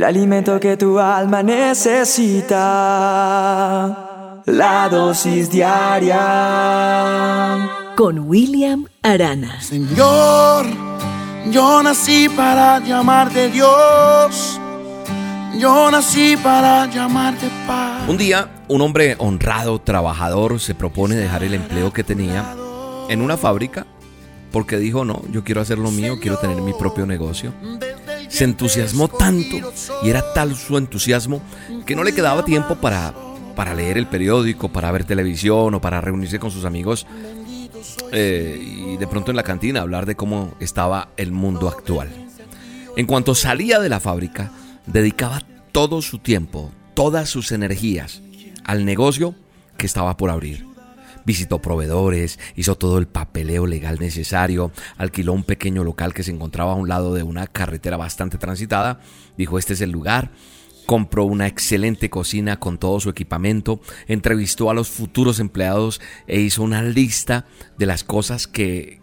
el alimento que tu alma necesita. La dosis diaria. Con William Arana. Señor, yo nací para llamarte Dios. Yo nací para llamarte paz. Un día, un hombre honrado, trabajador, se propone dejar el empleo que tenía en una fábrica porque dijo, no, yo quiero hacer lo mío, quiero tener mi propio negocio. Se entusiasmó tanto y era tal su entusiasmo que no le quedaba tiempo para, para leer el periódico, para ver televisión o para reunirse con sus amigos eh, y de pronto en la cantina hablar de cómo estaba el mundo actual. En cuanto salía de la fábrica, dedicaba todo su tiempo, todas sus energías al negocio que estaba por abrir visitó proveedores, hizo todo el papeleo legal necesario, alquiló un pequeño local que se encontraba a un lado de una carretera bastante transitada, dijo este es el lugar, compró una excelente cocina con todo su equipamiento, entrevistó a los futuros empleados e hizo una lista de las cosas que,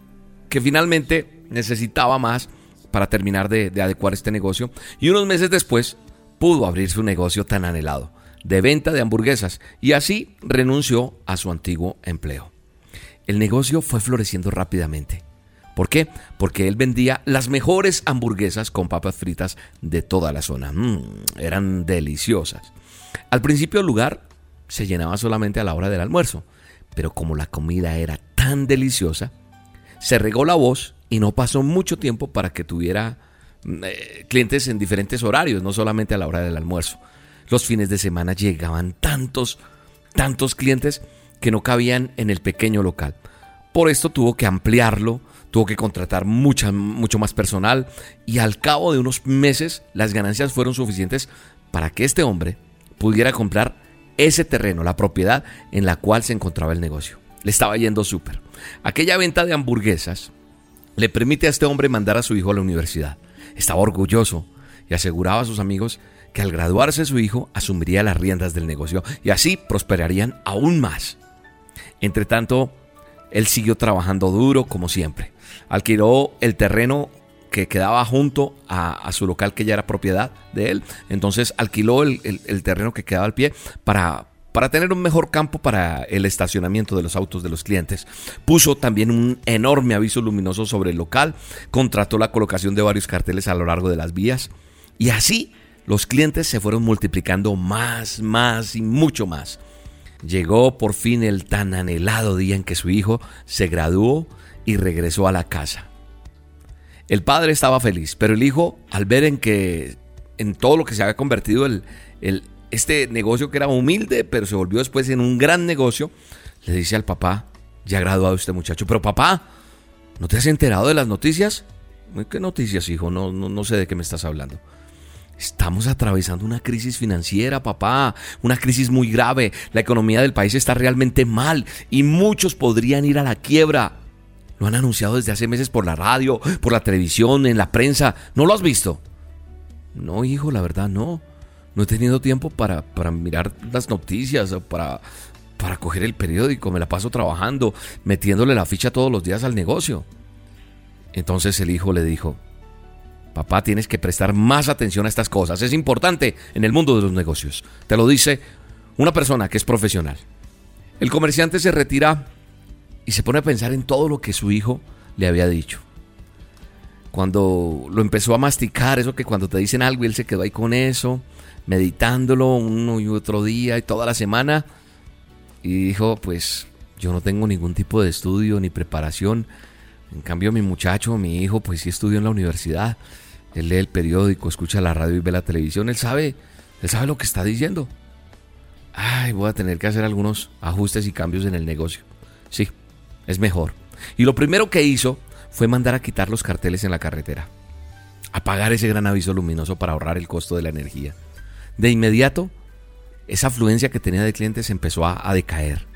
que finalmente necesitaba más para terminar de, de adecuar este negocio y unos meses después pudo abrir su negocio tan anhelado de venta de hamburguesas y así renunció a su antiguo empleo. El negocio fue floreciendo rápidamente. ¿Por qué? Porque él vendía las mejores hamburguesas con papas fritas de toda la zona. Mm, eran deliciosas. Al principio el lugar se llenaba solamente a la hora del almuerzo, pero como la comida era tan deliciosa, se regó la voz y no pasó mucho tiempo para que tuviera mm, eh, clientes en diferentes horarios, no solamente a la hora del almuerzo. Los fines de semana llegaban tantos, tantos clientes que no cabían en el pequeño local. Por esto tuvo que ampliarlo, tuvo que contratar mucha, mucho más personal y al cabo de unos meses las ganancias fueron suficientes para que este hombre pudiera comprar ese terreno, la propiedad en la cual se encontraba el negocio. Le estaba yendo súper. Aquella venta de hamburguesas le permite a este hombre mandar a su hijo a la universidad. Estaba orgulloso y aseguraba a sus amigos al graduarse su hijo asumiría las riendas del negocio y así prosperarían aún más. Entre tanto, él siguió trabajando duro como siempre. Alquiló el terreno que quedaba junto a, su local que ya era propiedad de él. Entonces alquiló el, terreno que quedaba al pie para, para tener un mejor campo para el estacionamiento de los autos de los clientes. Puso también un enorme aviso luminoso sobre el local, contrató la colocación de varios carteles a lo largo de las vías y así los clientes se fueron multiplicando más, más y mucho más. Llegó por fin el tan anhelado día en que su hijo se graduó y regresó a la casa. El padre estaba feliz, pero el hijo, al ver en que en todo lo que se había convertido el, el, este negocio que era humilde, pero se volvió después en un gran negocio, le dice al papá, ya graduado este muchacho, pero papá, ¿no te has enterado de las noticias? ¿Qué noticias, hijo? No, no, no sé de qué me estás hablando. Estamos atravesando una crisis financiera, papá, una crisis muy grave. La economía del país está realmente mal y muchos podrían ir a la quiebra. Lo han anunciado desde hace meses por la radio, por la televisión, en la prensa. ¿No lo has visto? No, hijo, la verdad no. No he tenido tiempo para, para mirar las noticias para, para coger el periódico. Me la paso trabajando, metiéndole la ficha todos los días al negocio. Entonces el hijo le dijo, Papá, tienes que prestar más atención a estas cosas. Es importante en el mundo de los negocios. Te lo dice una persona que es profesional. El comerciante se retira y se pone a pensar en todo lo que su hijo le había dicho. Cuando lo empezó a masticar, eso que cuando te dicen algo y él se quedó ahí con eso, meditándolo uno y otro día y toda la semana, y dijo, pues yo no tengo ningún tipo de estudio ni preparación. En cambio, mi muchacho, mi hijo, pues sí estudió en la universidad él lee el periódico, escucha la radio y ve la televisión, él sabe, él sabe lo que está diciendo. Ay, voy a tener que hacer algunos ajustes y cambios en el negocio. Sí, es mejor. Y lo primero que hizo fue mandar a quitar los carteles en la carretera. Apagar ese gran aviso luminoso para ahorrar el costo de la energía. De inmediato, esa afluencia que tenía de clientes empezó a, a decaer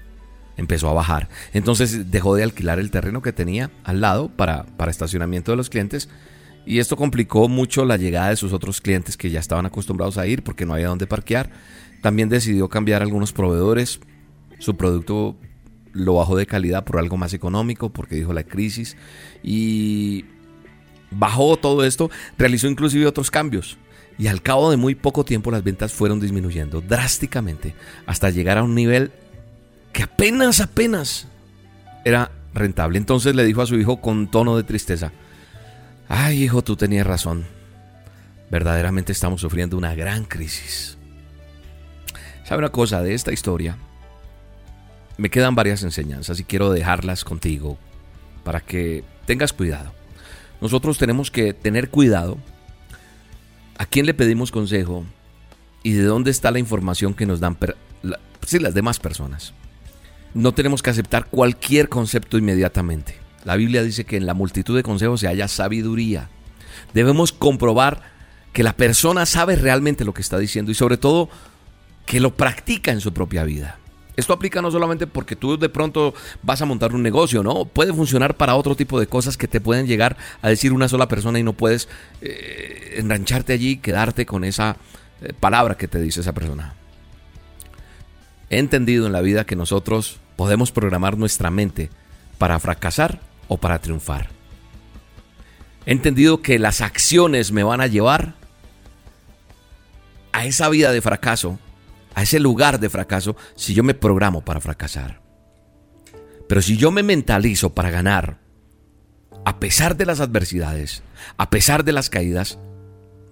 empezó a bajar. Entonces dejó de alquilar el terreno que tenía al lado para, para estacionamiento de los clientes y esto complicó mucho la llegada de sus otros clientes que ya estaban acostumbrados a ir porque no había dónde parquear. También decidió cambiar algunos proveedores. Su producto lo bajó de calidad por algo más económico porque dijo la crisis. Y bajó todo esto. Realizó inclusive otros cambios. Y al cabo de muy poco tiempo las ventas fueron disminuyendo drásticamente hasta llegar a un nivel que apenas, apenas era rentable. Entonces le dijo a su hijo con tono de tristeza, ay hijo, tú tenías razón. Verdaderamente estamos sufriendo una gran crisis. ¿Sabe una cosa de esta historia? Me quedan varias enseñanzas y quiero dejarlas contigo para que tengas cuidado. Nosotros tenemos que tener cuidado a quién le pedimos consejo y de dónde está la información que nos dan las demás personas. No tenemos que aceptar cualquier concepto inmediatamente. La Biblia dice que en la multitud de consejos se halla sabiduría. Debemos comprobar que la persona sabe realmente lo que está diciendo y sobre todo que lo practica en su propia vida. Esto aplica no solamente porque tú de pronto vas a montar un negocio, ¿no? Puede funcionar para otro tipo de cosas que te pueden llegar a decir una sola persona y no puedes eh, engancharte allí y quedarte con esa eh, palabra que te dice esa persona. He entendido en la vida que nosotros podemos programar nuestra mente para fracasar o para triunfar. He entendido que las acciones me van a llevar a esa vida de fracaso, a ese lugar de fracaso, si yo me programo para fracasar. Pero si yo me mentalizo para ganar, a pesar de las adversidades, a pesar de las caídas,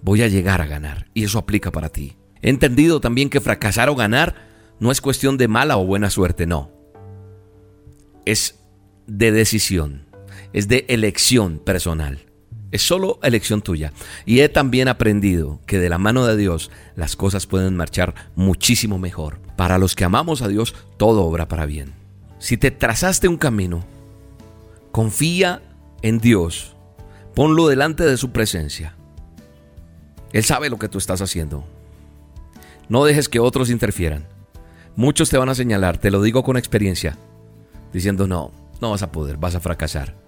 voy a llegar a ganar. Y eso aplica para ti. He entendido también que fracasar o ganar no es cuestión de mala o buena suerte, no. Es de decisión, es de elección personal. Es solo elección tuya. Y he también aprendido que de la mano de Dios las cosas pueden marchar muchísimo mejor. Para los que amamos a Dios, todo obra para bien. Si te trazaste un camino, confía en Dios. Ponlo delante de su presencia. Él sabe lo que tú estás haciendo. No dejes que otros interfieran. Muchos te van a señalar, te lo digo con experiencia, diciendo no, no vas a poder, vas a fracasar.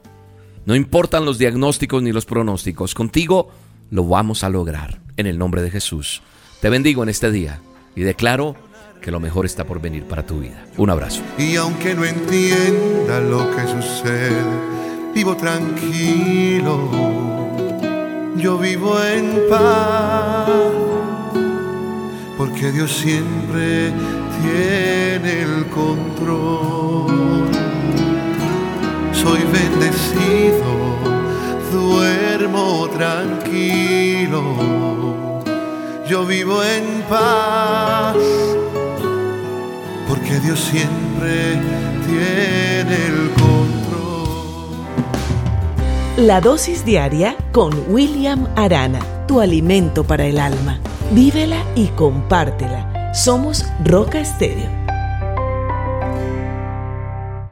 No importan los diagnósticos ni los pronósticos, contigo lo vamos a lograr en el nombre de Jesús. Te bendigo en este día y declaro que lo mejor está por venir para tu vida. Un abrazo. Y aunque no entienda lo que sucede, vivo tranquilo. Yo vivo en paz, porque Dios siempre tiene el control bendecido, duermo tranquilo, yo vivo en paz, porque Dios siempre tiene el control. La dosis diaria con William Arana, tu alimento para el alma. Vívela y compártela. Somos Roca Estéreo